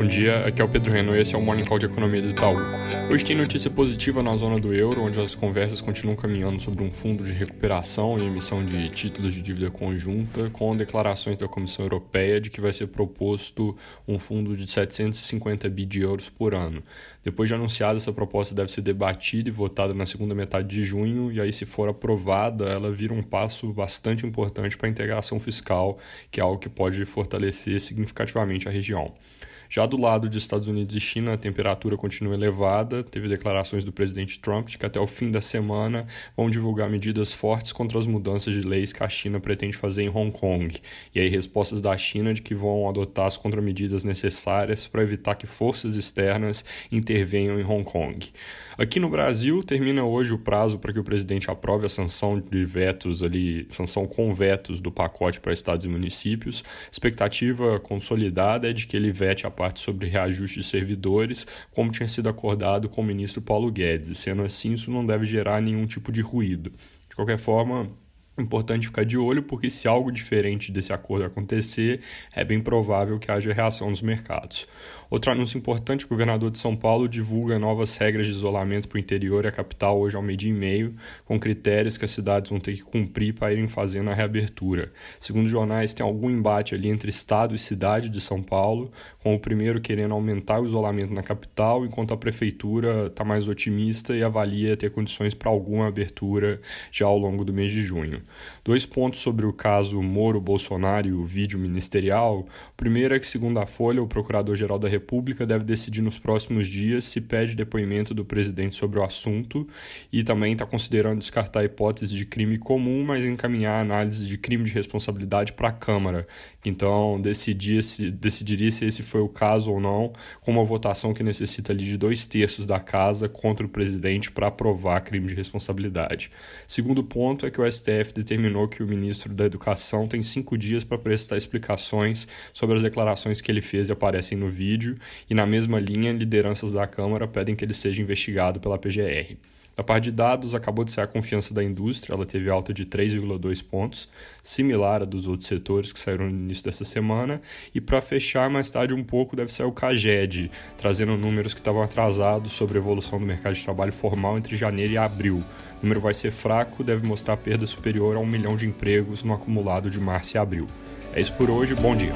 Bom dia, aqui é o Pedro Renault e esse é o Morning Call de Economia do Itaú. Hoje tem notícia positiva na zona do euro, onde as conversas continuam caminhando sobre um fundo de recuperação e emissão de títulos de dívida conjunta, com declarações da Comissão Europeia de que vai ser proposto um fundo de 750 bi de euros por ano. Depois de anunciada, essa proposta deve ser debatida e votada na segunda metade de junho, e aí, se for aprovada, ela vira um passo bastante importante para a integração fiscal, que é algo que pode fortalecer significativamente a região. Já do lado dos Estados Unidos e China, a temperatura continua elevada. Teve declarações do presidente Trump de que até o fim da semana vão divulgar medidas fortes contra as mudanças de leis que a China pretende fazer em Hong Kong. E aí, respostas da China de que vão adotar as contramedidas necessárias para evitar que forças externas intervenham em Hong Kong. Aqui no Brasil, termina hoje o prazo para que o presidente aprove a sanção de vetos ali, sanção com vetos do pacote para estados e municípios. Expectativa consolidada é de que ele vete a parte sobre reajuste de servidores, como tinha sido acordado com o ministro Paulo Guedes. Sendo assim, isso não deve gerar nenhum tipo de ruído. De qualquer forma, Importante ficar de olho, porque se algo diferente desse acordo acontecer, é bem provável que haja reação nos mercados. Outro anúncio importante: o governador de São Paulo divulga novas regras de isolamento para o interior e a capital hoje ao meio-dia e meio, com critérios que as cidades vão ter que cumprir para irem fazendo a reabertura. Segundo jornais, tem algum embate ali entre Estado e cidade de São Paulo, com o primeiro querendo aumentar o isolamento na capital, enquanto a prefeitura está mais otimista e avalia ter condições para alguma abertura já ao longo do mês de junho. Dois pontos sobre o caso Moro-Bolsonaro e o vídeo ministerial. O primeiro é que, segundo a Folha, o Procurador-Geral da República deve decidir nos próximos dias se pede depoimento do presidente sobre o assunto e também está considerando descartar a hipótese de crime comum, mas encaminhar a análise de crime de responsabilidade para a Câmara. Então, decidir se, decidiria se esse foi o caso ou não, com uma votação que necessita ali de dois terços da casa contra o presidente para aprovar crime de responsabilidade. Segundo ponto é que o STF determinou que o ministro da Educação tem cinco dias para prestar explicações sobre as declarações que ele fez e aparecem no vídeo, e na mesma linha, lideranças da Câmara pedem que ele seja investigado pela PGR. A parte de dados, acabou de ser a confiança da indústria, ela teve alta de 3,2 pontos, similar a dos outros setores que saíram no início dessa semana. E para fechar mais tarde um pouco, deve ser o CAGED, trazendo números que estavam atrasados sobre a evolução do mercado de trabalho formal entre janeiro e abril. O número vai ser fraco, deve mostrar perda superior a um milhão de empregos no acumulado de março e abril. É isso por hoje, bom dia.